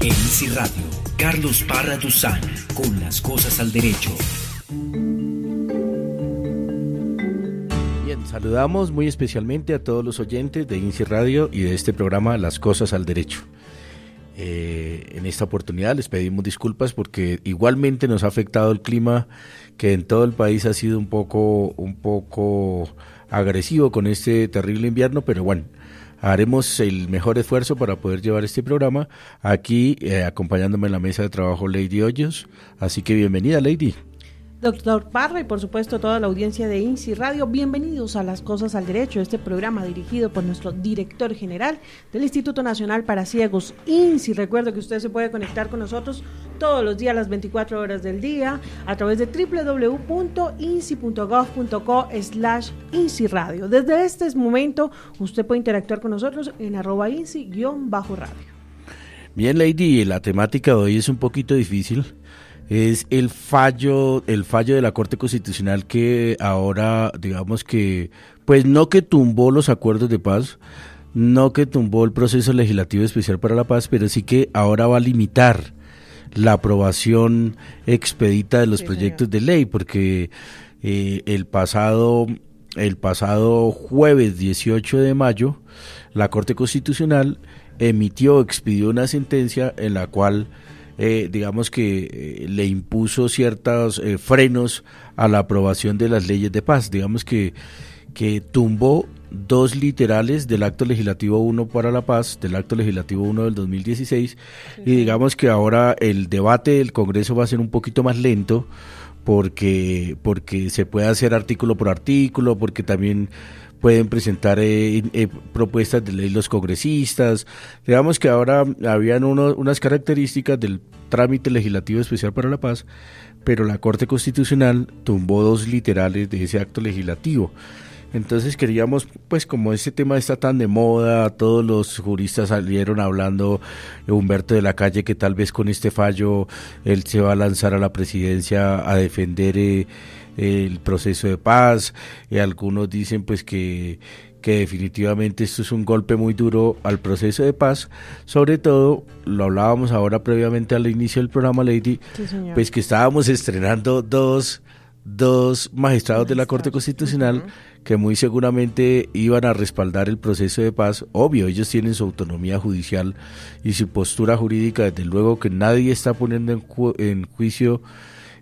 En Radio, Carlos Parra Duzán, con las cosas al derecho. Bien, saludamos muy especialmente a todos los oyentes de INSI Radio y de este programa Las Cosas al Derecho. Eh, en esta oportunidad les pedimos disculpas porque igualmente nos ha afectado el clima que en todo el país ha sido un poco, un poco agresivo con este terrible invierno, pero bueno, haremos el mejor esfuerzo para poder llevar este programa aquí eh, acompañándome en la mesa de trabajo Lady Hoyos. Así que bienvenida Lady. Doctor Parra y por supuesto toda la audiencia de INSI Radio, bienvenidos a Las Cosas al Derecho, este programa dirigido por nuestro director general del Instituto Nacional para Ciegos, INSI. Recuerdo que usted se puede conectar con nosotros todos los días, las 24 horas del día, a través de www.insi.gov.co slash INSI Radio. Desde este momento, usted puede interactuar con nosotros en arroba INSI-radio. Bien, Lady, la temática de hoy es un poquito difícil es el fallo, el fallo de la Corte Constitucional que ahora, digamos que, pues no que tumbó los acuerdos de paz, no que tumbó el proceso legislativo especial para la paz, pero sí que ahora va a limitar la aprobación expedita de los proyectos de ley, porque eh, el pasado el pasado jueves 18 de mayo, la Corte Constitucional emitió, expidió una sentencia en la cual eh, digamos que eh, le impuso ciertos eh, frenos a la aprobación de las leyes de paz. Digamos que, que tumbó dos literales del acto legislativo 1 para la paz, del acto legislativo 1 del 2016, y digamos que ahora el debate del Congreso va a ser un poquito más lento porque, porque se puede hacer artículo por artículo, porque también pueden presentar eh, eh, propuestas de ley los congresistas. Digamos que ahora habían unas características del trámite legislativo especial para la paz, pero la Corte Constitucional tumbó dos literales de ese acto legislativo. Entonces queríamos, pues como este tema está tan de moda, todos los juristas salieron hablando, Humberto de la Calle, que tal vez con este fallo él se va a lanzar a la presidencia a defender eh, el proceso de paz, y algunos dicen pues que, que definitivamente esto es un golpe muy duro al proceso de paz, sobre todo, lo hablábamos ahora previamente al inicio del programa Lady, pues que estábamos estrenando dos, dos magistrados de la Corte Constitucional que muy seguramente iban a respaldar el proceso de paz. Obvio, ellos tienen su autonomía judicial y su postura jurídica, desde luego que nadie está poniendo en, en juicio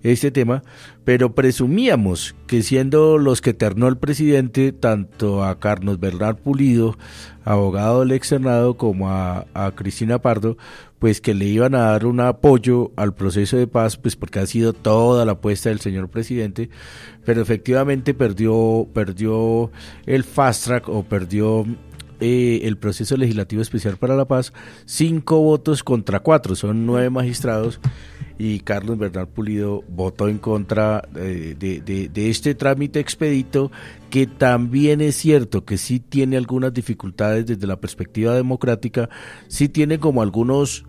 este tema, pero presumíamos que siendo los que ternó el presidente, tanto a Carlos Bernard Pulido, abogado del ex Senado, como a, Cristina Pardo, pues que le iban a dar un apoyo al proceso de paz, pues porque ha sido toda la apuesta del señor presidente, pero efectivamente perdió, perdió el fast track o perdió eh, el proceso legislativo especial para la paz, cinco votos contra cuatro, son nueve magistrados y Carlos Bernal Pulido votó en contra eh, de, este trámite expedito que también es cierto que sí tiene algunas dificultades desde la perspectiva democrática, sí tiene como algunos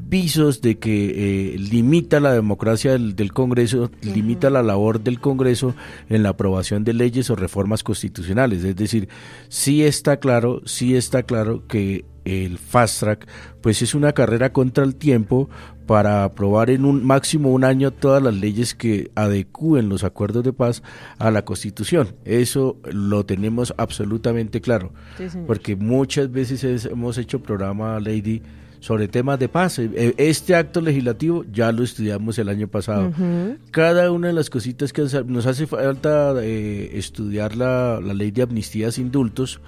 visos de que eh, limita la democracia del, Congreso, limita la labor del Congreso en la aprobación de leyes o reformas constitucionales. Es decir, sí está claro, sí está claro que el fast track pues es una carrera contra el tiempo para aprobar en un máximo un año todas las leyes que adecúen los acuerdos de paz a la Constitución. Eso lo tenemos absolutamente claro, porque muchas veces hemos hecho programa, Lady, sobre temas de paz. E, e, este acto legislativo ya lo estudiamos el año pasado. Cada una de las cositas que nos hace falta eh, estudiar la, la, ley de amnistías e indultos,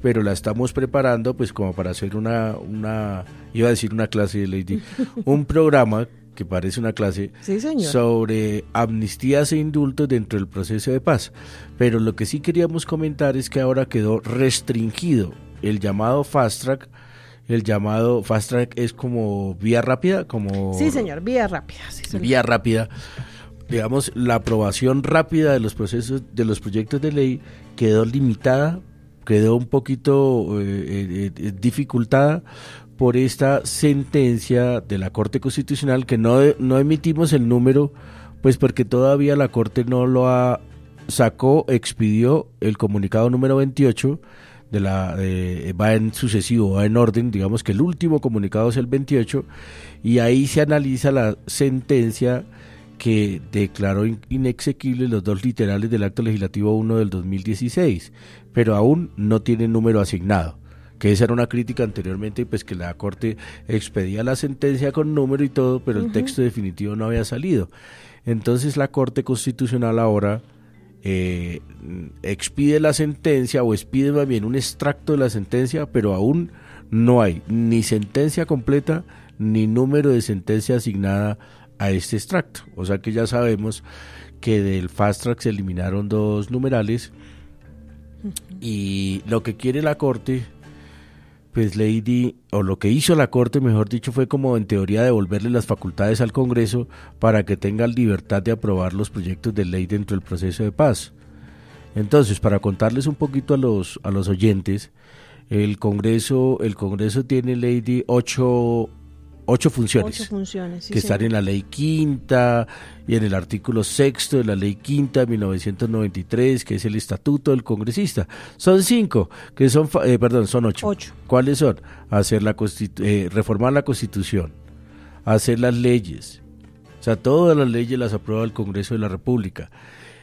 pero la estamos preparando pues como para hacer una, una iba a decir una clase de ley, un programa que parece una clase sobre amnistías e indultos dentro del proceso de paz. Pero lo que sí queríamos comentar es que ahora quedó restringido el llamado fast track el llamado fast track es como vía rápida, como Sí, señor, vía rápida. Vía rápida. Digamos, la aprobación rápida de los procesos de los proyectos de ley quedó limitada, quedó un poquito eh, eh, eh, dificultada por esta sentencia de la Corte Constitucional que no, no emitimos el número, pues porque todavía la Corte no lo ha sacó, expidió el comunicado número 28 de la va en sucesivo, va en orden, digamos que el último comunicado es el 28 y ahí se analiza la sentencia que declaró inexequibles los dos literales del acto legislativo 1 del 2016, pero aún no tiene número asignado que esa era una crítica anteriormente, pues que la Corte expedía la sentencia con número y todo, pero el texto definitivo no había salido. Entonces la Corte Constitucional ahora eh, expide la sentencia o expide más bien un extracto de la sentencia, pero aún no hay ni sentencia completa ni número de sentencia asignada a este extracto. O sea que ya sabemos que del fast track se eliminaron dos numerales y lo que quiere la Corte pues Lady, o lo que hizo la Corte, mejor dicho, fue como en teoría devolverle las facultades al Congreso para que tenga libertad de aprobar los proyectos de ley dentro del proceso de paz. Entonces, para contarles un poquito a los, a los oyentes, el Congreso, el Congreso tiene, Lady, ocho ocho funciones, que están en la ley quinta y en el artículo sexto de la ley quinta de 1993, que es el estatuto del congresista. Son cinco, que son, eh, perdón, son ocho. ¿Cuáles son? Hacer la eh, reformar la constitución, hacer las leyes, o sea, todas las leyes las aprueba el Congreso de la República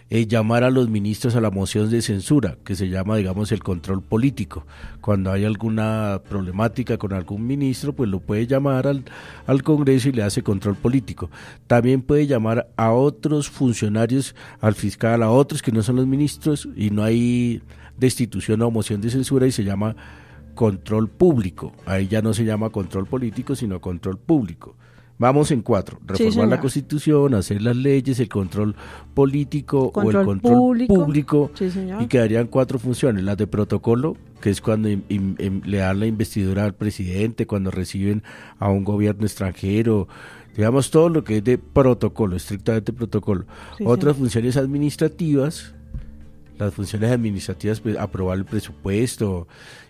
eh, llamar a los ministros a la moción de censura, que se llama, digamos, el control político. Cuando hay alguna problemática con algún ministro, pues lo puede llamar al, al Congreso y le hace control político. También puede llamar a otros funcionarios, al fiscal, a otros que no son los ministros y no hay destitución o moción de censura y se llama control público. Ahí ya no se llama control político, sino control público. Vamos en cuatro. Reformar la constitución, hacer las leyes, el control político o el control público. y quedarían cuatro funciones. Las de protocolo, que es cuando le dan la investidura al presidente, cuando reciben a un gobierno extranjero, digamos todo lo que es de protocolo, estrictamente protocolo. Otras funciones administrativas, las funciones administrativas, pues, aprobar el presupuesto,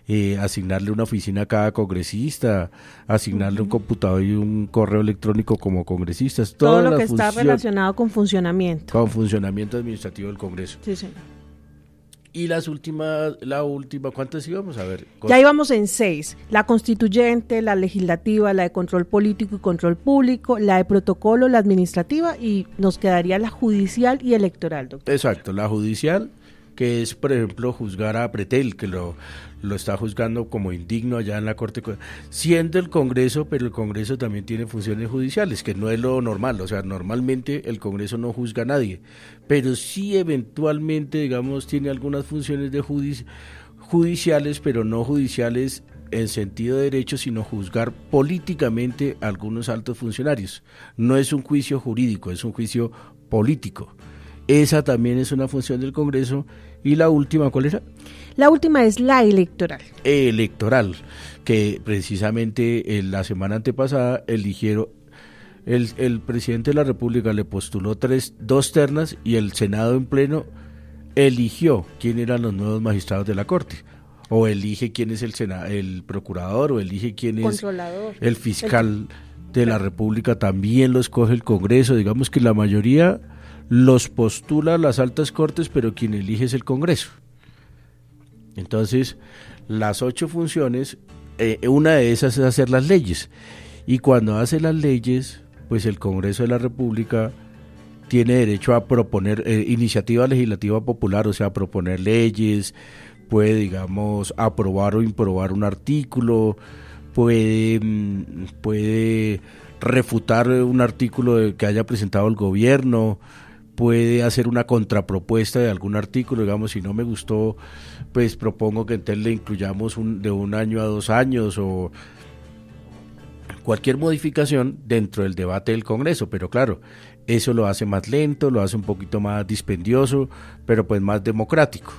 eh, asignarle una oficina a cada congresista, asignarle un computador y un correo electrónico como congresistas. Todo lo que está relacionado con funcionamiento. Con funcionamiento administrativo del Congreso. Sí, señor. Y las últimas, la última, ¿cuántas íbamos a ver? Ya íbamos en seis. La constituyente, la legislativa, la de control político y control público, la de protocolo, la administrativa y nos quedaría la judicial y electoral, doctor. Exacto, la judicial, que es, por ejemplo, juzgar a Pretel, que lo, lo está juzgando como indigno allá en la Corte, siendo el Congreso, pero el Congreso también tiene funciones judiciales, que no es lo normal, o sea, normalmente el Congreso no juzga a nadie, pero sí eventualmente, digamos, tiene algunas funciones de judiciales, pero no judiciales en sentido de derecho, sino juzgar políticamente a algunos altos funcionarios. No es un juicio jurídico, es un juicio político. Esa también es una función del Congreso. Y la última, ¿cuál era? La última es la electoral. Electoral, que precisamente en la semana antepasada eligieron, el, el presidente de la República le postuló tres, dos ternas y el Senado en pleno eligió quién eran los nuevos magistrados de la Corte o elige quién es el el procurador o elige quién es el fiscal de la República también lo escoge el Congreso digamos que la mayoría los postula las altas cortes pero quien elige es el Congreso entonces, las ocho funciones, eh, una de esas es hacer las leyes. Y cuando hace las leyes, pues el Congreso de la República tiene derecho a proponer eh, iniciativa legislativa popular, o sea, proponer leyes, puede, digamos, aprobar o improbar un artículo, puede, mm, puede refutar un artículo que haya presentado el gobierno, puede hacer una contrapropuesta de algún artículo, digamos, si no me gustó, pues propongo que entonces le incluyamos un, de un año a dos años o cualquier modificación dentro del debate del Congreso, pero claro, eso lo hace más lento, lo hace un poquito más dispendioso, pero pues más democrático.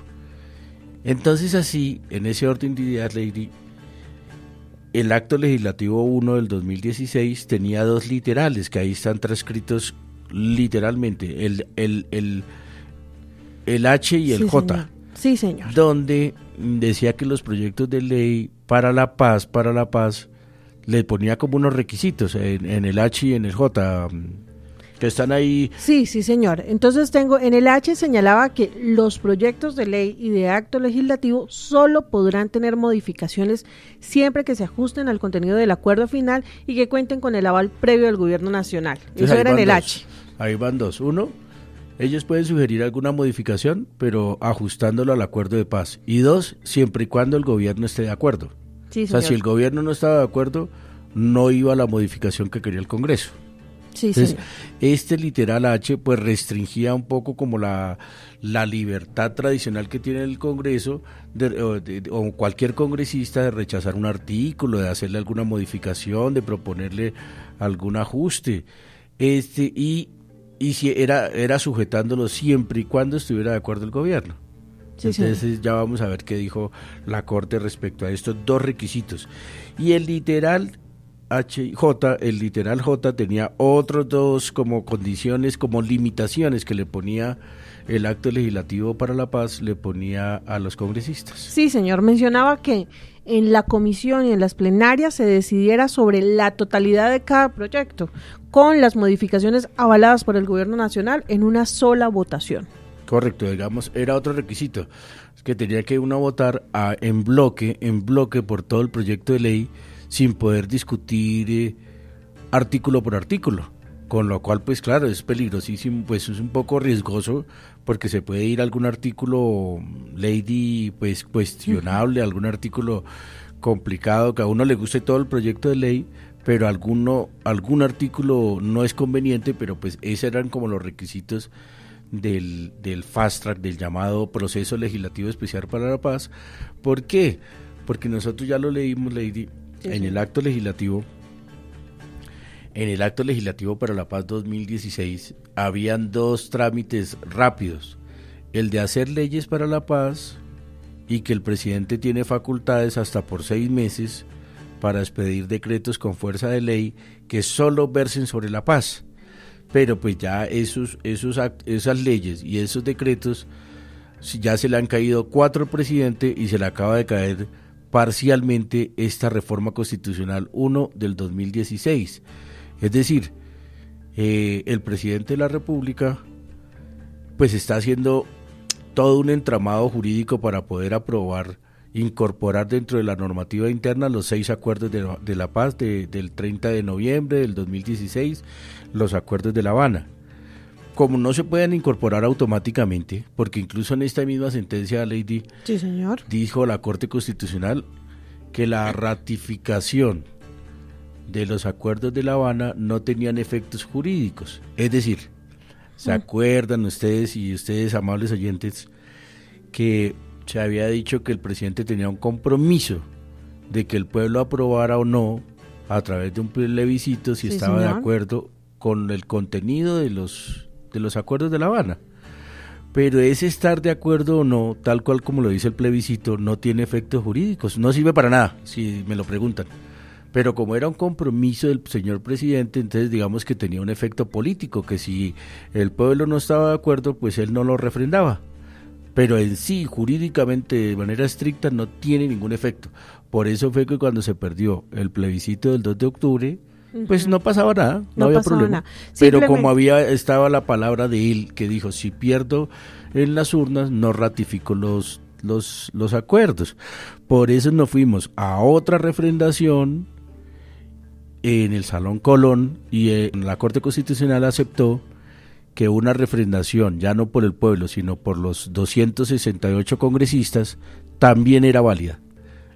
Entonces así, en ese orden de ideas, Lady, el acto legislativo 1 del 2016 tenía dos literales que ahí están transcritos literalmente, el, el, el, el H y el J. Sí, señor. Donde decía que los proyectos de ley para la paz, para la paz, le ponía como unos requisitos en, el H y en el J. que están ahí. Sí, sí, señor. Entonces tengo, en el H señalaba que los proyectos de ley y de acto legislativo solo podrán tener modificaciones siempre que se ajusten al contenido del acuerdo final y que cuenten con el aval previo del gobierno nacional. Eso era en el H. Ahí van dos. Uno, ellos pueden sugerir alguna modificación, pero ajustándolo al acuerdo de paz. Y dos, siempre y cuando el gobierno esté de acuerdo. Sí, o sea, si el gobierno no estaba de acuerdo, no iba a la modificación que quería el Congreso. Sí, este literal H pues restringía un poco como la, la libertad tradicional que tiene el Congreso o, cualquier congresista de rechazar un artículo, de hacerle alguna modificación, de proponerle algún ajuste. Este, y, y si era, era sujetándolo siempre y cuando estuviera de acuerdo el gobierno. Entonces ya vamos a ver qué dijo la Corte respecto a estos dos requisitos. Y el literal H J, el literal J tenía otros dos como condiciones, como limitaciones que le ponía el acto legislativo para la paz, le ponía a los congresistas. Sí, señor, mencionaba que en la comisión y en las plenarias se decidiera sobre la totalidad de cada proyecto, con las modificaciones avaladas por el gobierno nacional en una sola votación. Correcto, digamos, era otro requisito, que tenía que uno votar a, en bloque, en bloque por todo el proyecto de ley, sin poder discutir eh, artículo por artículo. Con lo cual, pues claro, es peligrosísimo, pues es un poco riesgoso porque se puede ir algún artículo lady pues cuestionable, algún artículo complicado, que a uno le guste todo el proyecto de ley, pero alguno, algún artículo no es conveniente, pero pues esos eran como los requisitos del, del fast track, del llamado proceso legislativo especial para la paz. ¿Por qué? Porque nosotros ya lo leímos, Lady, en el acto legislativo, en el acto legislativo para la paz 2016, habían dos trámites rápidos, el de hacer leyes para la paz y que el presidente tiene facultades hasta por seis meses para expedir decretos con fuerza de ley que solo versen sobre la paz. Pero pues ya esos, esos esas leyes y esos decretos ya se le han caído cuatro al presidente y se le acaba de caer parcialmente esta reforma constitucional 1 del 2016. Es decir, eh, el presidente de la República pues está haciendo todo un entramado jurídico para poder aprobar, incorporar dentro de la normativa interna los seis acuerdos de, la paz del 30 de noviembre del 2016, los acuerdos de La Habana como no se pueden incorporar automáticamente, porque incluso en esta misma sentencia, Lady, sí, señor. dijo la Corte Constitucional que la ratificación de los acuerdos de La Habana no tenían efectos jurídicos. Es decir, ¿se mm. acuerdan ustedes y ustedes, amables oyentes, que se había dicho que el presidente tenía un compromiso de que el pueblo aprobara o no, a través de un plebiscito, si estaba de acuerdo con el contenido de los de los acuerdos de La Habana. Pero ese estar de acuerdo o no, tal cual como lo dice el plebiscito, no tiene efectos jurídicos, no sirve para nada, si me lo preguntan. Pero como era un compromiso del señor presidente, entonces digamos que tenía un efecto político, que si el pueblo no estaba de acuerdo, pues él no lo refrendaba. Pero en sí, jurídicamente, de manera estricta, no tiene ningún efecto. Por eso fue que cuando se perdió el plebiscito del 2 de octubre, pues no pasaba nada, no, había problema. Pero como había estaba la palabra de él que dijo, si pierdo en las urnas, no ratifico los, los, los acuerdos. Por eso nos fuimos a otra refrendación en el Salón Colón y en la Corte Constitucional aceptó que una refrendación, ya no por el pueblo, sino por los 268 congresistas, también era válida.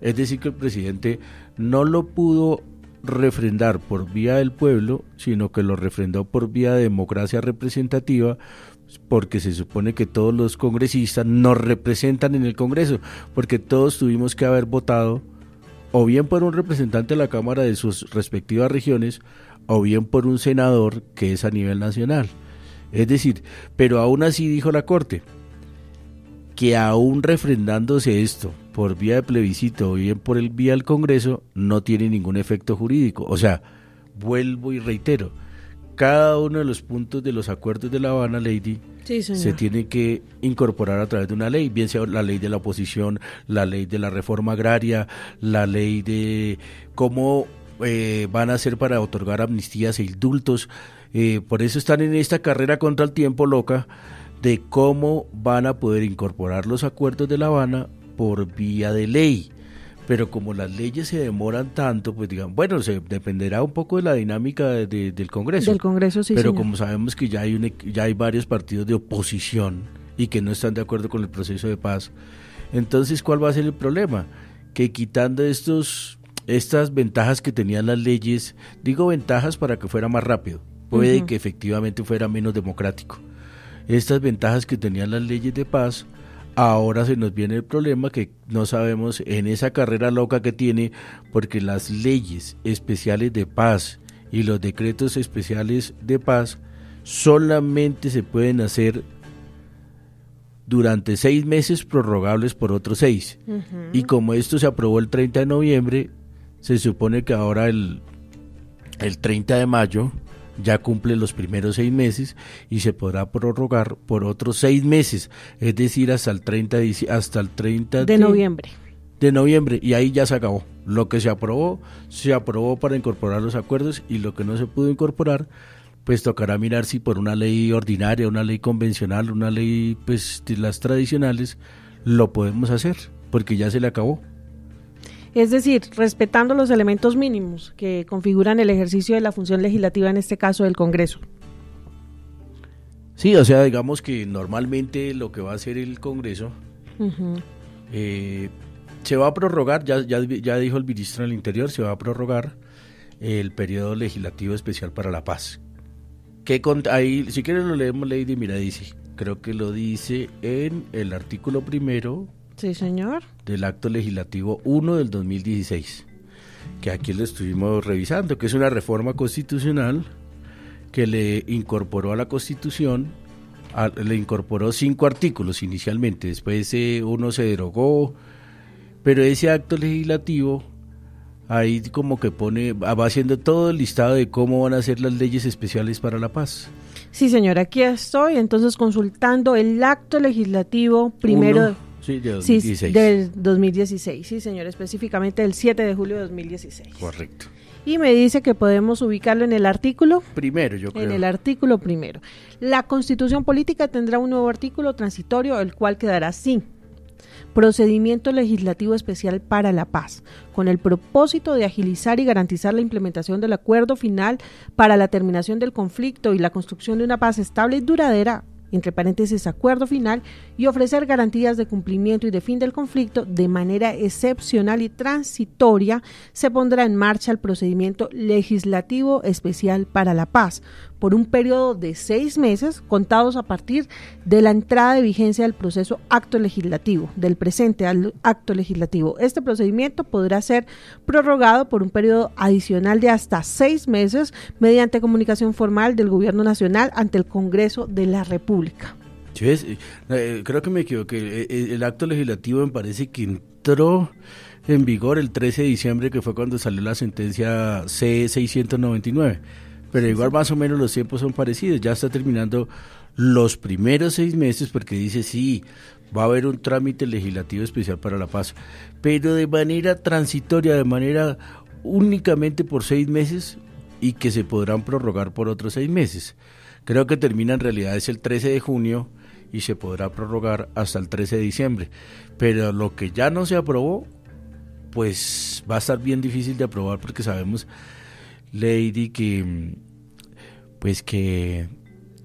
Es decir, que el presidente no lo pudo refrendar por vía del pueblo, sino que lo refrendó por vía de democracia representativa, porque se supone que todos los congresistas nos representan en el Congreso, porque todos tuvimos que haber votado o bien por un representante de la Cámara de sus respectivas regiones, o bien por un senador que es a nivel nacional. Es decir, pero aún así dijo la Corte, que aún refrendándose esto por vía de plebiscito o bien por el vía del Congreso, no tiene ningún efecto jurídico. O sea, vuelvo y reitero, cada uno de los puntos de los acuerdos de La Habana, Lady, se tiene que incorporar a través de una ley, bien sea la ley de la oposición, la ley de la reforma agraria, la ley de cómo eh, van a ser para otorgar amnistías e indultos. Eh, por eso están en esta carrera contra el tiempo loca de cómo van a poder incorporar los acuerdos de La Habana por vía de ley. Pero como las leyes se demoran tanto, pues digan, bueno, se dependerá un poco de la dinámica del Congreso. Del Congreso, sí. Pero como sabemos que ya hay, un, ya hay varios partidos de oposición y que no están de acuerdo con el proceso de paz, entonces, ¿cuál va a ser el problema? Que quitando estos, estas ventajas que tenían las leyes, digo ventajas para que fuera más rápido, puede que efectivamente fuera menos democrático. Estas ventajas que tenían las leyes de paz, ahora se nos viene el problema que no sabemos en esa carrera loca que tiene, porque las leyes especiales de paz y los decretos especiales de paz solamente se pueden hacer durante seis meses prorrogables por otros seis. Y como esto se aprobó el 30 de noviembre, se supone que ahora el, el 30 de mayo ya cumple los primeros seis meses y se podrá prorrogar por otros seis meses, es decir, hasta el 30 de, hasta el 30 de, noviembre. De noviembre, y ahí ya se acabó. Lo que se aprobó, se aprobó para incorporar los acuerdos y lo que no se pudo incorporar, pues tocará mirar si por una ley ordinaria, una ley convencional, una ley pues de las tradicionales, lo podemos hacer, porque ya se le acabó. Es decir, respetando los elementos mínimos que configuran el ejercicio de la función legislativa, en este caso del Congreso. Sí, o sea, digamos que normalmente lo que va a hacer el Congreso eh, se va a prorrogar, ya, ya, ya dijo el ministro del Interior, se va a prorrogar el periodo legislativo especial para la paz, que ahí, si quieres lo leemos, Lady, mira, dice, creo que lo dice en el artículo primero. Sí, señor. Del acto legislativo 1 del 2016, que aquí lo estuvimos revisando, que es una reforma constitucional que le incorporó a la constitución, le incorporó cinco artículos inicialmente, después uno se derogó, pero ese acto legislativo ahí como que pone, va haciendo todo el listado de cómo van a ser las leyes especiales para la paz. Sí, señor, aquí estoy entonces consultando el acto legislativo primero sí, de 2016. del 2016, sí, señor, específicamente el 7 de julio de 2016. Correcto. Y me dice que podemos ubicarlo en el artículo. Primero, yo creo. En el artículo primero. La constitución política tendrá un nuevo artículo transitorio, el cual quedará sin procedimiento legislativo especial para la paz, con el propósito de agilizar y garantizar la implementación del acuerdo final para la terminación del conflicto y la construcción de una paz estable y duradera entre paréntesis acuerdo final, y ofrecer garantías de cumplimiento y de fin del conflicto de manera excepcional y transitoria, se pondrá en marcha el procedimiento legislativo especial para la paz por un periodo de seis meses contados a partir de la entrada de vigencia del proceso acto legislativo, del presente acto legislativo. Este procedimiento podrá ser prorrogado por un periodo adicional de hasta seis meses mediante comunicación formal del Gobierno Nacional ante el Congreso de la República. Eh, creo que me equivoqué. Eh, el, acto legislativo me parece que entró en vigor el 13 de diciembre, que fue cuando salió la sentencia C699. Pero igual más o menos los tiempos son parecidos. Ya está terminando los primeros seis meses porque dice sí, va a haber un trámite legislativo especial para la paz, pero de manera transitoria, de manera únicamente por seis meses y que se podrán prorrogar por otros seis meses. Creo que termina en realidad es el 13 de junio y se podrá prorrogar hasta el 13 de diciembre. Pero lo que ya no se aprobó, pues va a estar bien difícil de aprobar porque sabemos, Lady, que pues que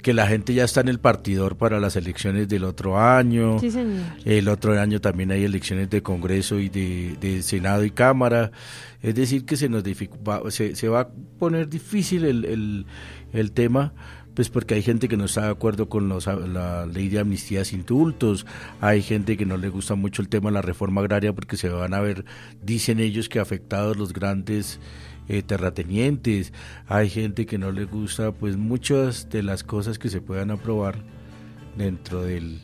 que la gente ya está en el partidor para las elecciones del otro año. El otro año también hay elecciones de Congreso y de, Senado y Cámara. Es decir, que se nos se, se va a poner difícil el, el, el tema pues porque hay gente que no está de acuerdo con la ley de amnistía sin indultos, hay gente que no le gusta mucho el tema de la reforma agraria porque se van a ver, dicen ellos que afectados los grandes eh, terratenientes, hay gente que no le gusta pues muchas de las cosas que se puedan aprobar dentro del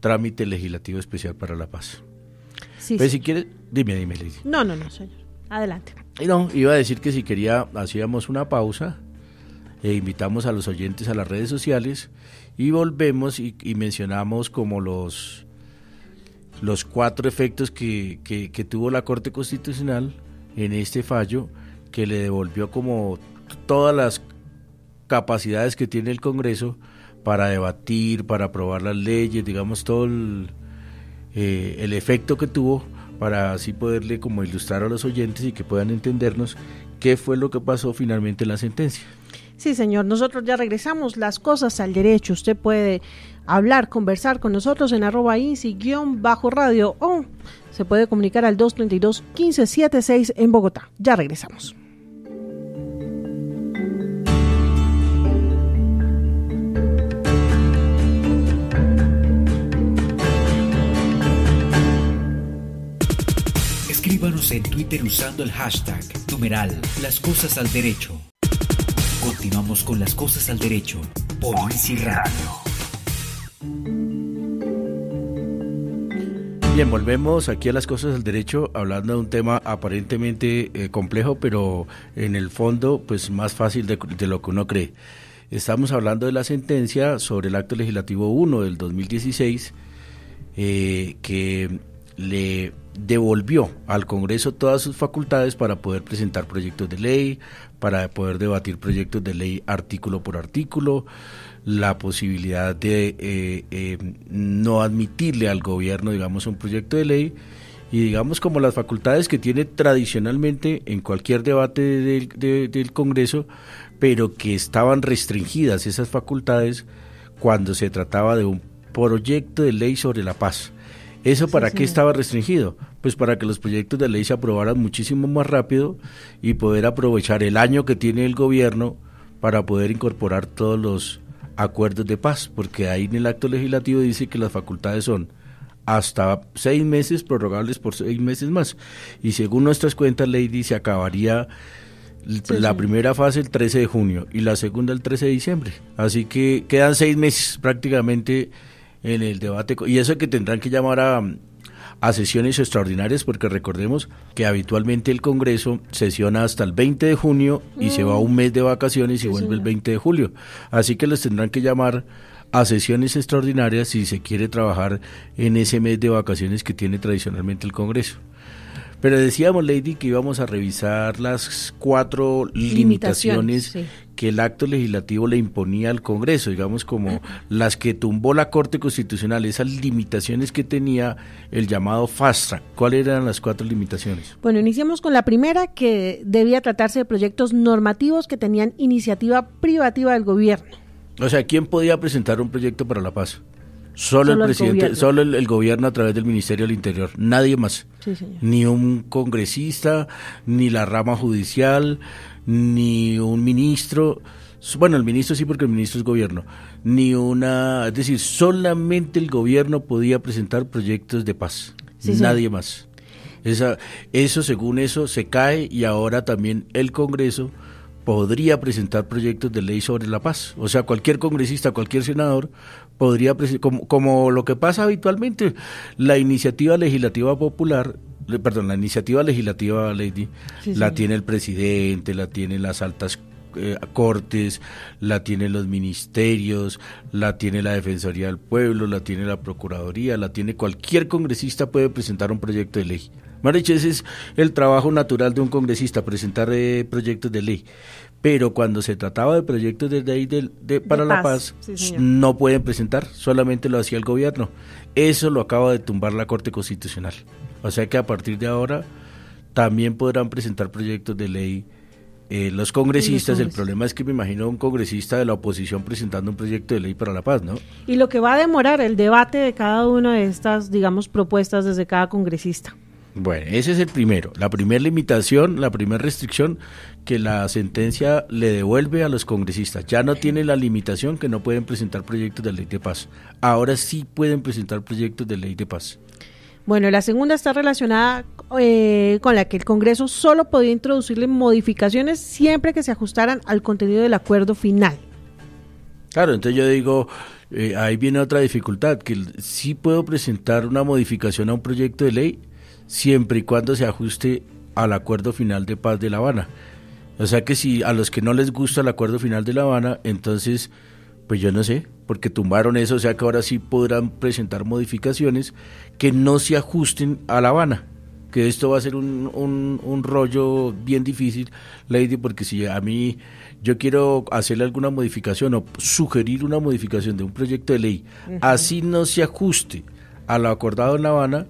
trámite legislativo especial para la paz. Sí, pues si quieres, dime, dime, Lady. No, no, no, señor. Adelante. No, iba a decir que si quería, hacíamos una pausa e invitamos a los oyentes a las redes sociales y volvemos y, mencionamos como los, los cuatro efectos que, que, tuvo la Corte Constitucional en este fallo que le devolvió como todas las capacidades que tiene el Congreso para debatir, para aprobar las leyes, digamos todo el, eh, el efecto que tuvo para así poderle como ilustrar a los oyentes y que puedan entendernos qué fue lo que pasó finalmente en la sentencia. Sí, señor, nosotros ya regresamos las cosas al derecho. Usted puede hablar, conversar con nosotros en arroba bajo radio o se puede comunicar al 232-1576 en Bogotá. Ya regresamos. En Twitter usando el hashtag numeral Las Cosas al Derecho. Continuamos con Las Cosas al Derecho por Easy Radio. Bien, volvemos aquí a las cosas del derecho, hablando de un tema aparentemente eh, complejo, pero en el fondo, pues más fácil de, de, lo que uno cree. Estamos hablando de la sentencia sobre el acto legislativo 1 del 2016, eh, que le devolvió al Congreso todas sus facultades para poder presentar proyectos de ley, para poder debatir proyectos de ley artículo por artículo, la posibilidad de eh, eh, no admitirle al gobierno, digamos, un proyecto de ley y digamos como las facultades que tiene tradicionalmente en cualquier debate del, del Congreso, pero que estaban restringidas esas facultades cuando se trataba de un proyecto de ley sobre la paz. ¿Eso para qué estaba restringido? Pues para que los proyectos de ley se aprobaran muchísimo más rápido y poder aprovechar el año que tiene el gobierno para poder incorporar todos los acuerdos de paz, porque ahí en el acto legislativo dice que las facultades son hasta seis meses prorrogables por seis meses más. Y según nuestras cuentas, Lady, se acabaría la primera fase el 13 de junio y la segunda el 13 de diciembre. Así que quedan seis meses prácticamente en el debate. Y eso que tendrán que llamar a, a sesiones extraordinarias, porque recordemos que habitualmente el Congreso sesiona hasta el 20 de junio y se va un mes de vacaciones y vuelve el 20 de julio. Así que les tendrán que llamar a sesiones extraordinarias si se quiere trabajar en ese mes de vacaciones que tiene tradicionalmente el Congreso. Pero decíamos, Lady, que íbamos a revisar las cuatro limitaciones, que el acto legislativo le imponía al Congreso, digamos como las que tumbó la Corte Constitucional, esas limitaciones que tenía el llamado fast track. ¿Cuáles eran las cuatro limitaciones? Bueno, iniciamos con la primera, que debía tratarse de proyectos normativos que tenían iniciativa privativa del gobierno. O sea, ¿quién podía presentar un proyecto para la paz? Solo, el presidente, solo el, gobierno a través del Ministerio del Interior, nadie más. Ni un congresista, ni la rama judicial, ni un ministro. Bueno, el ministro sí, porque el ministro es gobierno. Ni una. Es decir, solamente el gobierno podía presentar proyectos de paz. nadie más. Esa, eso, según eso, se cae y ahora también el Congreso podría presentar proyectos de ley sobre la paz. O sea, cualquier congresista, cualquier senador podría, como, como lo que pasa habitualmente, la iniciativa legislativa popular perdón, la iniciativa legislativa, Lady, la tiene el presidente, la tienen las altas eh, cortes, la tienen los ministerios, la tiene la Defensoría del Pueblo, la tiene la Procuraduría, la tiene cualquier congresista puede presentar un proyecto de ley. Mariche, ese es el trabajo natural de un congresista, presentar eh, proyectos de ley. Pero cuando se trataba de proyectos de ley de, para la paz, no pueden presentar, solamente lo hacía el gobierno. Eso lo acaba de tumbar la Corte Constitucional. O sea que a partir de ahora también podrán presentar proyectos de ley eh, los congresistas, el problema es que me imagino un congresista de la oposición presentando un proyecto de ley para la paz, ¿no? Y lo que va a demorar el debate de cada una de estas, digamos, propuestas desde cada congresista. Bueno, ese es el primero. La primera limitación, la primera restricción que la sentencia le devuelve a los congresistas. Ya no tiene la limitación que no pueden presentar proyectos de ley de paz. Ahora sí pueden presentar proyectos de ley de paz. Bueno, la segunda está relacionada eh, con la que el Congreso solo podía introducirle modificaciones siempre que se ajustaran al contenido del acuerdo final. Claro, entonces yo digo, eh, ahí viene otra dificultad, que sí puedo presentar una modificación a un proyecto de ley, siempre y cuando se ajuste al acuerdo final de paz de La Habana. O sea que si a los que no les gusta el acuerdo final de La Habana, entonces, pues yo no sé, porque tumbaron eso, o sea que ahora sí podrán presentar modificaciones que no se ajusten a La Habana, que esto va a ser un, un, rollo bien difícil, Lady, porque si a mí yo quiero hacerle alguna modificación o sugerir una modificación de un proyecto de ley, así no se ajuste a lo acordado en La Habana,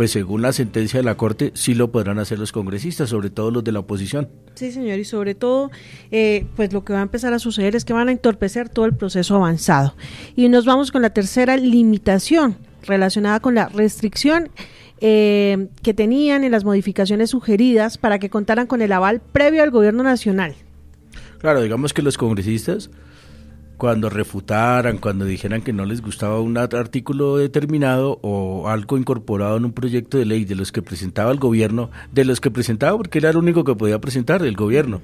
pues según la sentencia de la Corte sí lo podrán hacer los congresistas, sobre todo los de la oposición. Sí, señor, y sobre todo, eh, pues lo que va a empezar a suceder es que van a entorpecer todo el proceso avanzado. Y nos vamos con la tercera limitación relacionada con la restricción eh, que tenían en las modificaciones sugeridas para que contaran con el aval previo al gobierno nacional. Claro, digamos que los congresistas cuando refutaran, cuando dijeran que no les gustaba un artículo determinado o algo incorporado en un proyecto de ley de los que presentaba el gobierno, de los que presentaba porque era el único que podía presentar el gobierno.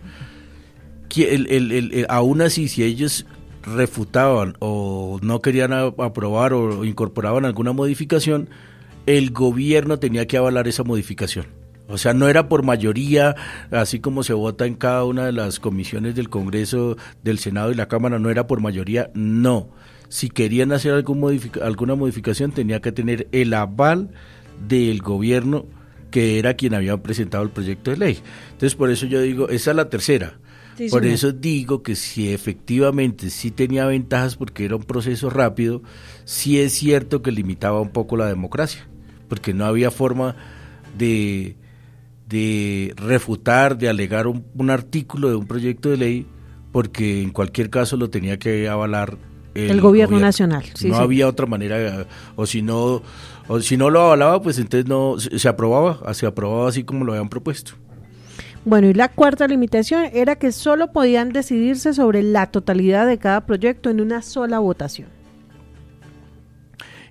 El, el, aún así, si ellos refutaban o no querían aprobar o incorporaban alguna modificación, el gobierno tenía que avalar esa modificación. O sea, no era por mayoría, así como se vota en cada una de las comisiones del Congreso, del Senado y la Cámara, no era por mayoría, no. Si querían hacer algún alguna modificación, tenía que tener el aval del gobierno que era quien había presentado el proyecto de ley. Entonces, por eso yo digo, esa es la tercera. por eso digo que si efectivamente sí tenía ventajas porque era un proceso rápido, sí es cierto que limitaba un poco la democracia, porque no había forma de de refutar, de alegar un, artículo de un proyecto de ley, porque en cualquier caso lo tenía que avalar el, gobierno, nacional. no había otra manera, o si no, o si no lo avalaba, pues entonces no se, aprobaba, se aprobaba así como lo habían propuesto. Bueno, y la cuarta limitación era que solo podían decidirse sobre la totalidad de cada proyecto en una sola votación.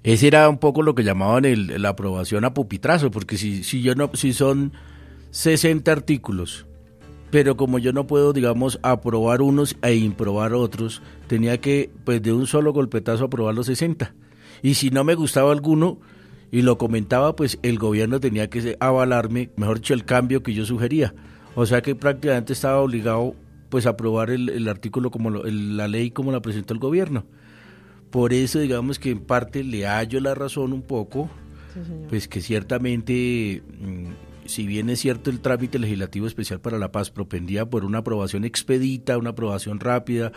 Ese era un poco lo que llamaban el, la aprobación a pupitrazo, porque si, si yo no, si son 60 artículos, pero como yo no puedo, digamos, aprobar unos e improbar otros, tenía que, pues de un solo golpetazo aprobar los 60. Y si no me gustaba alguno y lo comentaba, pues el gobierno tenía que avalarme, mejor dicho, el cambio que yo sugería. O sea que prácticamente estaba obligado pues a aprobar el, artículo como la ley como la presentó el gobierno. Por eso digamos que en parte le hallo la razón un poco, pues que ciertamente mm, si bien es cierto el trámite legislativo especial para la paz propendía por una aprobación expedita, una aprobación rápida,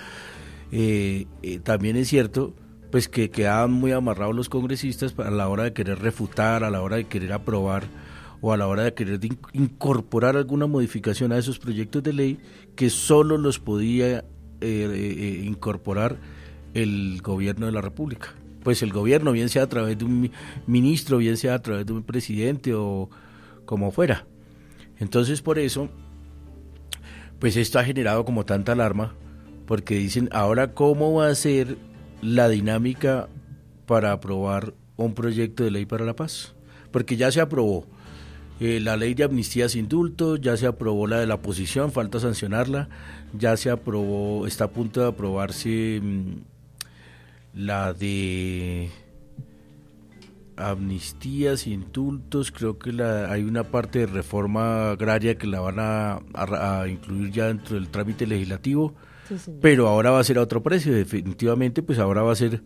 eh, eh, también es cierto pues que quedaban muy amarrados los congresistas a la hora de querer refutar, a la hora de querer aprobar o a la hora de querer incorporar alguna modificación a esos proyectos de ley que solo los podía eh, incorporar el gobierno de la República. Pues el gobierno, bien sea a través de un ministro, bien sea a través de un presidente o, como fuera. Entonces por eso, pues esto ha generado como tanta alarma, porque dicen, ahora cómo va a ser la dinámica para aprobar un proyecto de ley para la paz, porque ya se aprobó eh, la ley de amnistía sin indulto, ya se aprobó la de la oposición, falta sancionarla, ya se aprobó, está a punto de aprobarse mm, la de amnistías, indultos, creo que la, hay una parte de reforma agraria que la van a, incluir ya dentro del trámite legislativo, pero ahora va a ser a otro precio, definitivamente pues ahora va a ser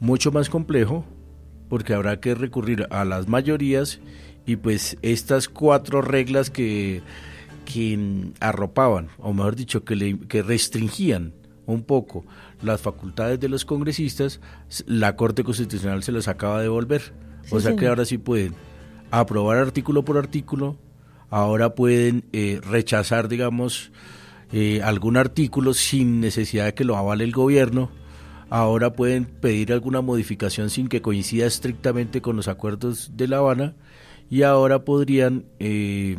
mucho más complejo porque habrá que recurrir a las mayorías y pues estas cuatro reglas que, que arropaban, o mejor dicho, que, que restringían un poco las facultades de los congresistas, la Corte Constitucional se las acaba de devolver o sea que ahora sí pueden aprobar artículo por artículo, ahora pueden eh, rechazar, digamos, eh, algún artículo sin necesidad de que lo avale el gobierno, ahora pueden pedir alguna modificación sin que coincida estrictamente con los acuerdos de La Habana y ahora podrían eh,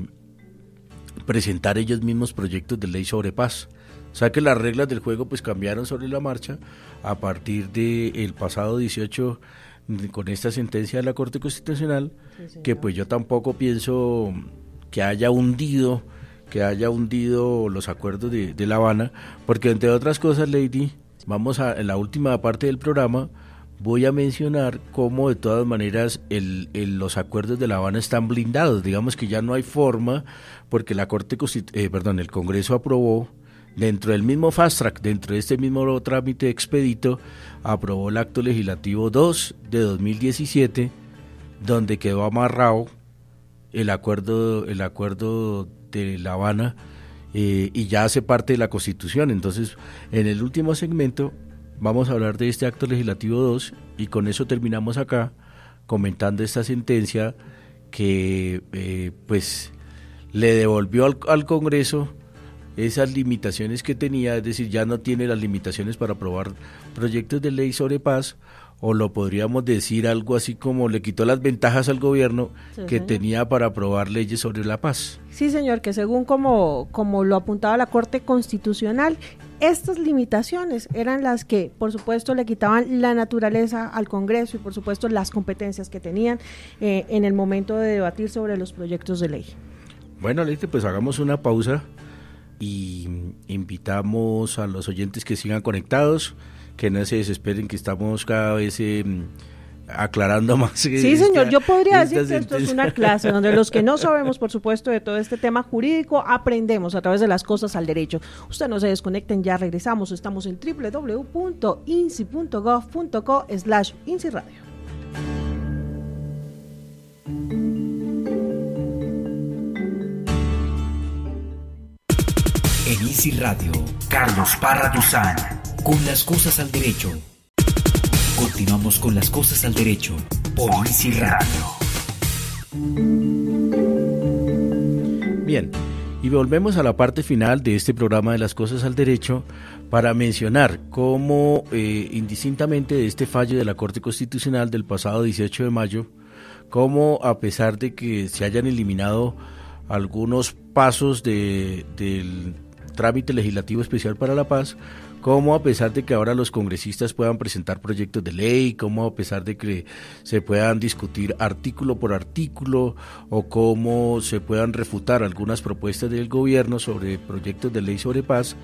presentar ellos mismos proyectos de ley sobre paz. O sea que las reglas del juego pues cambiaron sobre la marcha a partir del el pasado 18 con esta sentencia de la Corte Constitucional, que pues yo tampoco pienso que haya hundido que haya hundido los acuerdos de, La Habana, porque entre otras cosas, Lady, vamos a en la última parte del programa, voy a mencionar cómo de todas maneras el, los acuerdos de La Habana están blindados, digamos que ya no hay forma, porque la Corte, eh, perdón, el Congreso aprobó dentro del mismo fast track, dentro de este mismo trámite expedito, aprobó el acto legislativo 2 de 2017, donde quedó amarrado el acuerdo, el acuerdo de La Habana eh, y ya hace parte de la Constitución. Entonces, en el último segmento vamos a hablar de este acto legislativo 2 y con eso terminamos acá comentando esta sentencia que eh, pues le devolvió al, al, Congreso esas limitaciones que tenía, es decir, ya no tiene las limitaciones para aprobar proyectos de ley sobre paz, o lo podríamos decir algo así como le quitó las ventajas al gobierno que tenía para aprobar leyes sobre la paz. Sí, señor, que según como, como lo apuntaba la Corte Constitucional, estas limitaciones eran las que, por supuesto, le quitaban la naturaleza al Congreso y, por supuesto, las competencias que tenían eh, en el momento de debatir sobre los proyectos de ley. Bueno, Leite, pues hagamos una pausa y invitamos a los oyentes que sigan conectados que no se desesperen que estamos cada vez eh, aclarando más. Sí, señor, yo podría decir que esto es una clase donde los que no sabemos, por supuesto, de todo este tema jurídico, aprendemos a través de las cosas al derecho. Usted no se desconecten, ya regresamos. Estamos en www.inci.gov.co slash INSI Radio, Carlos Parra Duzán con las cosas al derecho. Continuamos con las cosas al derecho por Easy Radio. Bien, y volvemos a la parte final de este programa de las cosas al derecho para mencionar cómo eh, indistintamente de este fallo de la Corte Constitucional del pasado 18 de mayo, cómo a pesar de que se hayan eliminado algunos pasos de, del trámite legislativo especial para la paz, cómo a pesar de que ahora los congresistas puedan presentar proyectos de ley, cómo a pesar de que se puedan discutir artículo por artículo o cómo se puedan refutar algunas propuestas del gobierno sobre proyectos de ley sobre paz,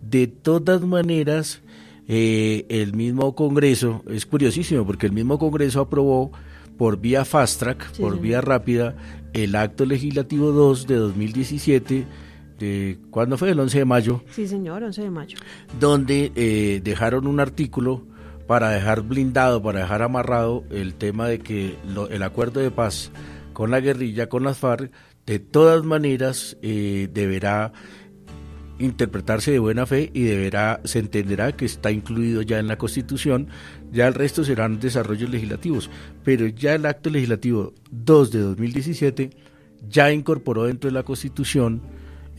de todas maneras eh, el mismo Congreso, es curiosísimo porque el mismo Congreso aprobó por vía fast track, por vía rápida, el acto legislativo 2 de 2017 ¿cuándo fue? El 11 de mayo. Sí, señor, 11 de mayo. Donde eh, dejaron un artículo para dejar blindado, para dejar amarrado el tema de que el acuerdo de paz con la guerrilla, con las FARC, de todas maneras eh, deberá interpretarse de buena fe y deberá, se entenderá que está incluido ya en la Constitución, ya el resto serán desarrollos legislativos, pero ya el acto legislativo 2 de 2017 ya incorporó dentro de la Constitución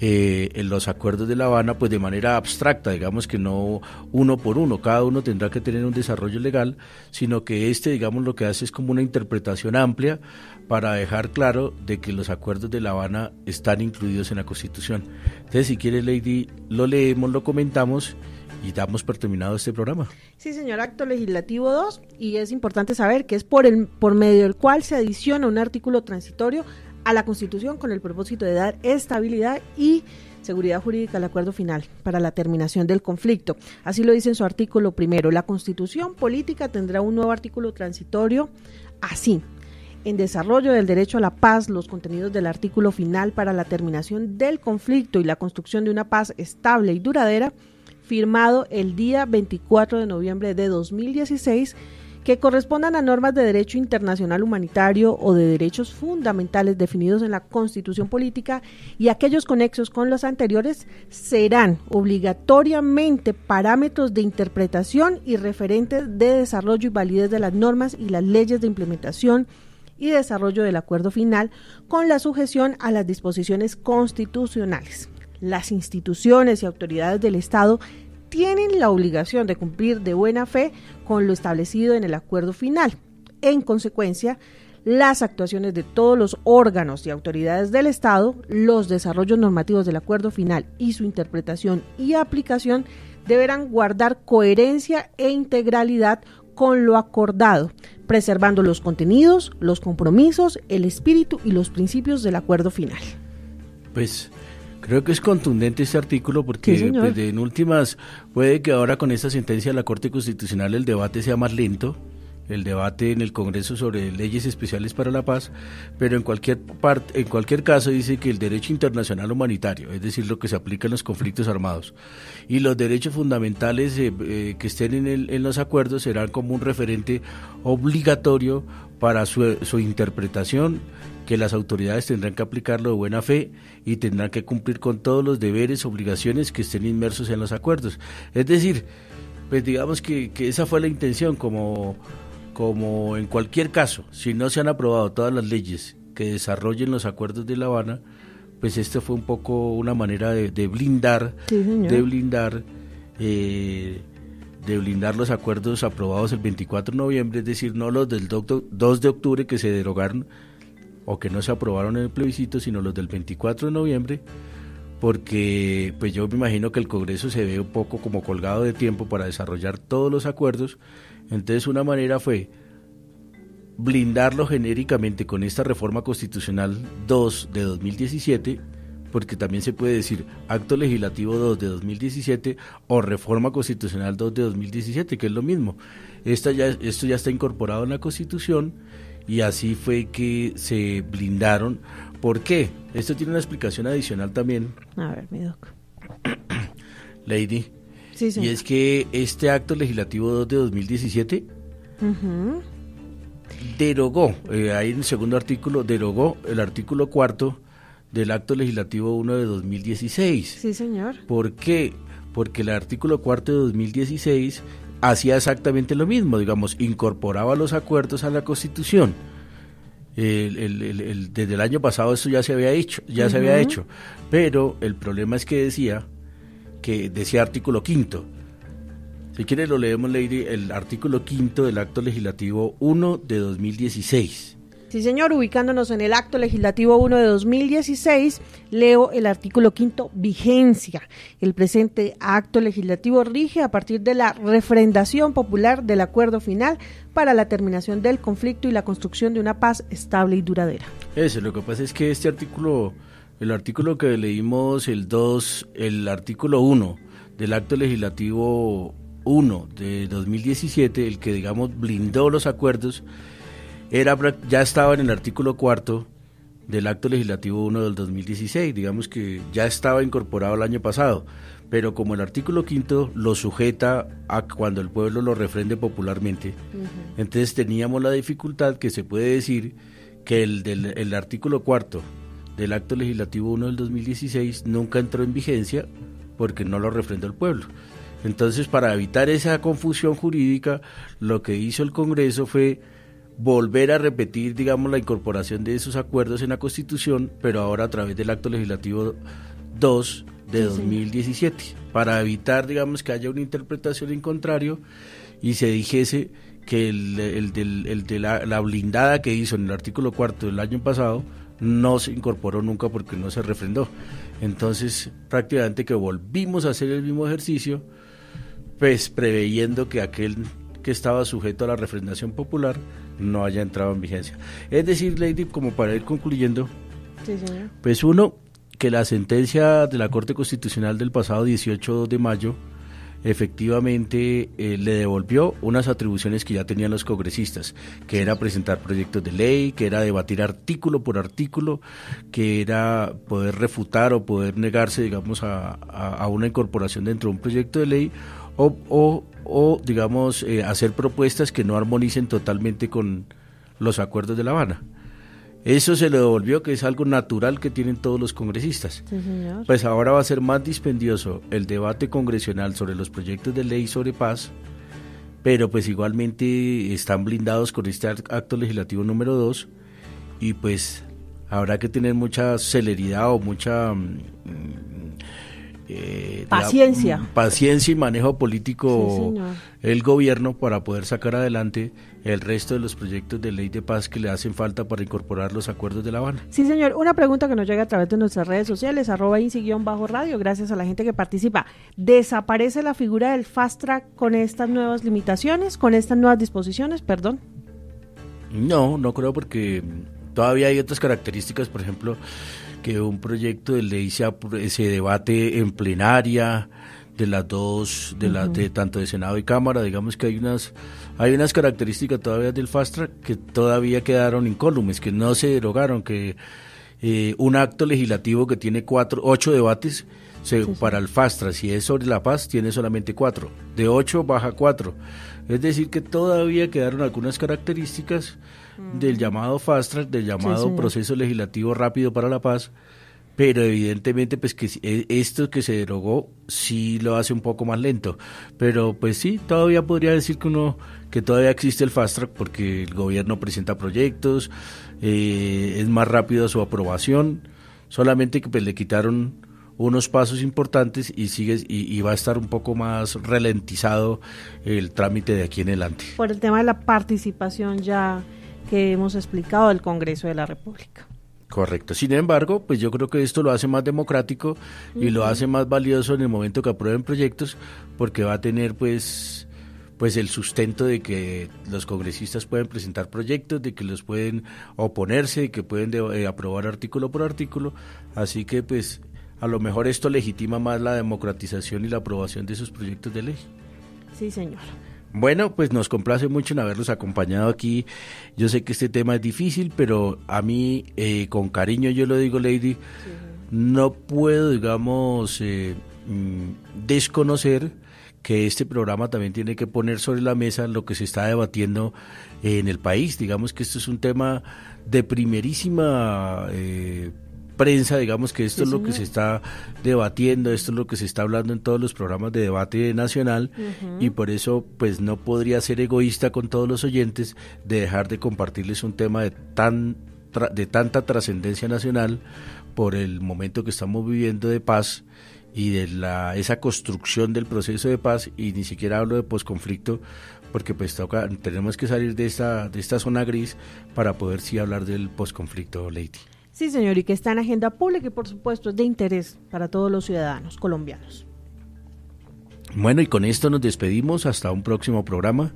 eh, en los acuerdos de La Habana, pues de manera abstracta, digamos que no uno por uno, cada uno tendrá que tener un desarrollo legal, sino que este, digamos, lo que hace es como una interpretación amplia para dejar claro de que los acuerdos de La Habana están incluidos en la Constitución. Entonces, si quiere, Lady, lo leemos, lo comentamos y damos por terminado este programa. Sí, señor, acto legislativo 2, y es importante saber que es por, el, por medio del cual se adiciona un artículo transitorio a la Constitución con el propósito de dar estabilidad y seguridad jurídica al acuerdo final para la terminación del conflicto. Así lo dice en su artículo primero. La Constitución política tendrá un nuevo artículo transitorio así. En desarrollo del derecho a la paz, los contenidos del artículo final para la terminación del conflicto y la construcción de una paz estable y duradera, firmado el día 24 de noviembre de 2016 que correspondan a normas de derecho internacional humanitario o de derechos fundamentales definidos en la Constitución Política y aquellos conexos con los anteriores serán obligatoriamente parámetros de interpretación y referentes de desarrollo y validez de las normas y las leyes de implementación y desarrollo del acuerdo final con la sujeción a las disposiciones constitucionales. Las instituciones y autoridades del Estado tienen la obligación de cumplir de buena fe con lo establecido en el acuerdo final. En consecuencia, las actuaciones de todos los órganos y autoridades del Estado, los desarrollos normativos del acuerdo final y su interpretación y aplicación deberán guardar coherencia e integralidad con lo acordado, preservando los contenidos, los compromisos, el espíritu y los principios del acuerdo final. Pues Creo que es contundente este artículo porque pues, en últimas puede que ahora con esta sentencia de la Corte Constitucional el debate sea más lento, el debate en el Congreso sobre leyes especiales para la paz, pero en cualquier parte, en cualquier caso dice que el derecho internacional humanitario, es decir, lo que se aplica en los conflictos armados, y los derechos fundamentales eh, eh, que estén en, el, en, los acuerdos serán como un referente obligatorio para su, su interpretación que las autoridades tendrán que aplicarlo de buena fe y tendrán que cumplir con todos los deberes, obligaciones que estén inmersos en los acuerdos. Es decir, pues digamos que, que esa fue la intención, como como en cualquier caso, si no se han aprobado todas las leyes que desarrollen los acuerdos de La Habana, pues esto fue un poco una manera de, blindar, de blindar, eh, de blindar los acuerdos aprobados el 24 de noviembre, es decir, no los del 2 de octubre que se derogaron o que no se aprobaron en el plebiscito, sino los del 24 de noviembre, porque pues yo me imagino que el Congreso se ve un poco como colgado de tiempo para desarrollar todos los acuerdos entonces una manera fue blindarlo genéricamente con esta reforma constitucional 2 de 2017, porque también se puede decir acto legislativo 2 de 2017 o reforma constitucional 2 de 2017, que es lo mismo. Esta ya, esto ya está incorporado en la Constitución y así fue que se blindaron. ¿Por qué? Esto tiene una explicación adicional también. A ver, mi doc. Lady, y es que este acto legislativo 2 de 2017 derogó, eh, ahí en el segundo artículo, derogó el artículo cuarto del acto legislativo 1 de 2016. Sí, señor. ¿Por qué? Porque el artículo cuarto de 2016 hacía exactamente lo mismo, digamos, incorporaba los acuerdos a la Constitución. desde el año pasado eso ya se había hecho, ya se había hecho, pero el problema es que decía que decía artículo quinto. Si quiere lo leemos, Lady, el artículo quinto del acto legislativo 1 de 2016. Sí, señor, ubicándonos en el acto legislativo 1 de 2016, leo el artículo quinto, vigencia. El presente acto legislativo rige a partir de la refrendación popular del acuerdo final para la terminación del conflicto y la construcción de una paz estable y duradera. Eso, lo que pasa es que este artículo el artículo que leímos, el 2, el artículo 1 del acto legislativo 1 de 2017, el que digamos blindó los acuerdos, era ya estaba en el artículo 4 del acto legislativo 1 del 2016, digamos que ya estaba incorporado el año pasado, pero como el artículo 5 lo sujeta a cuando el pueblo lo refrende popularmente, entonces teníamos la dificultad que se puede decir que el del el artículo 4 del acto legislativo 1 del 2016 nunca entró en vigencia porque no lo refrendó el pueblo. Entonces, para evitar esa confusión jurídica, lo que hizo el Congreso fue volver a repetir, digamos, la incorporación de esos acuerdos en la Constitución, pero ahora a través del acto legislativo 2 de 2017, para evitar, digamos, que haya una interpretación en contrario y se dijese que el, el, de la, la, blindada que hizo en el artículo cuarto del año pasado no se incorporó nunca porque no se refrendó. Entonces, prácticamente que volvimos a hacer el mismo ejercicio, pues preveyendo que aquel que estaba sujeto a la refrendación popular no haya entrado en vigencia. Es decir, Lady, como para ir concluyendo, pues uno, que la sentencia de la Corte Constitucional del pasado 18 de mayo efectivamente eh, le devolvió unas atribuciones que ya tenían los congresistas, que era presentar proyectos de ley, que era debatir artículo por artículo, que era poder refutar o poder negarse, digamos, a, una incorporación dentro de un proyecto de ley o digamos, eh, hacer propuestas que no armonicen totalmente con los acuerdos de La Habana. Eso se le devolvió, que es algo natural que tienen todos los congresistas. Pues ahora va a ser más dispendioso el debate congresional sobre los proyectos de ley sobre paz, pero pues igualmente están blindados con este acto legislativo número 2 y pues habrá que tener mucha celeridad o mucha mm, eh, paciencia. paciencia y manejo político el gobierno para poder sacar adelante el resto de los proyectos de ley de paz que le hacen falta para incorporar los acuerdos de La Habana. Sí, señor. Una pregunta que nos llega a través de nuestras redes sociales, arroba bajo radio, gracias a la gente que participa. ¿Desaparece la figura del fast track con estas nuevas limitaciones, con estas nuevas disposiciones? Perdón. No, no creo porque todavía hay otras características, por ejemplo, que un proyecto de ley se, se debate en plenaria, de las dos, de la, de tanto de Senado y Cámara, digamos que hay unas, hay unas características todavía del fast track que todavía quedaron incólumes, que no se derogaron, que eh, un acto legislativo que tiene cuatro, ocho debates, se, para el fast track, si es sobre la paz, tiene solamente cuatro, de ocho baja cuatro. Es decir, que todavía quedaron algunas características del llamado fast track, del llamado proceso legislativo rápido para la paz, pero evidentemente pues que e, esto que se derogó sí lo hace un poco más lento, pero pues sí, todavía podría decir que uno que todavía existe el fast track porque el gobierno presenta proyectos, eh, es más rápido su aprobación, solamente que pues le quitaron unos pasos importantes y sigue y, y, va a estar un poco más ralentizado el trámite de aquí en adelante. Por el tema de la participación ya que hemos explicado del Congreso de la República. Correcto. Sin embargo, pues yo creo que esto lo hace más democrático y lo hace más valioso en el momento que aprueben proyectos, porque va a tener pues pues el sustento de que los congresistas pueden presentar proyectos, de que los pueden oponerse, de que pueden eh, aprobar artículo por artículo, así que pues a lo mejor esto legitima más la democratización y la aprobación de esos proyectos de ley. Sí, señor. Bueno, pues nos complace mucho en haberlos acompañado aquí. Yo sé que este tema es difícil, pero a mí, eh, con cariño, yo lo digo, Lady, no puedo, digamos, eh, mm, desconocer que este programa también tiene que poner sobre la mesa lo que se está debatiendo en el país. Digamos que esto es un tema de primerísima eh, prensa, digamos que esto es lo que se está debatiendo, esto es lo que se está hablando en todos los programas de debate nacional y por eso pues no podría ser egoísta con todos los oyentes de dejar de compartirles un tema de tan de tanta trascendencia nacional por el momento que estamos viviendo de paz y de la esa construcción del proceso de paz y ni siquiera hablo de posconflicto porque pues toca tenemos que salir de esta de esta zona gris para poder sí hablar del posconflicto Lady. Sí, señor, y que está en agenda pública y por supuesto es de interés para todos los ciudadanos colombianos. Bueno, y con esto nos despedimos hasta un próximo programa.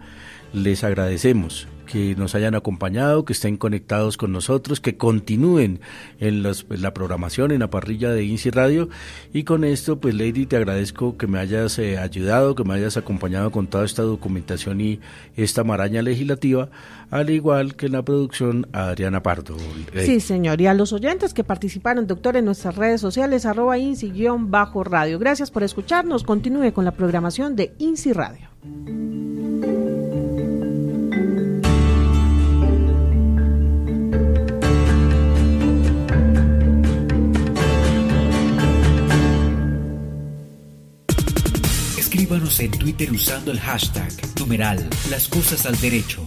Les agradecemos que nos hayan acompañado, que estén conectados con nosotros, que continúen en, la programación, en la parrilla de INSI Radio. Y con esto, pues Lady, te agradezco que me hayas eh, ayudado, que me hayas acompañado con toda esta documentación y esta maraña legislativa, al igual que en la producción Adriana Pardo. Sí, señor. Y a los oyentes que participaron, doctor, en nuestras redes sociales, arroba INSI-radio. Gracias por escucharnos. Continúe con la programación de INSI Radio. Escríbanos en Twitter usando el hashtag numeral las cosas al derecho.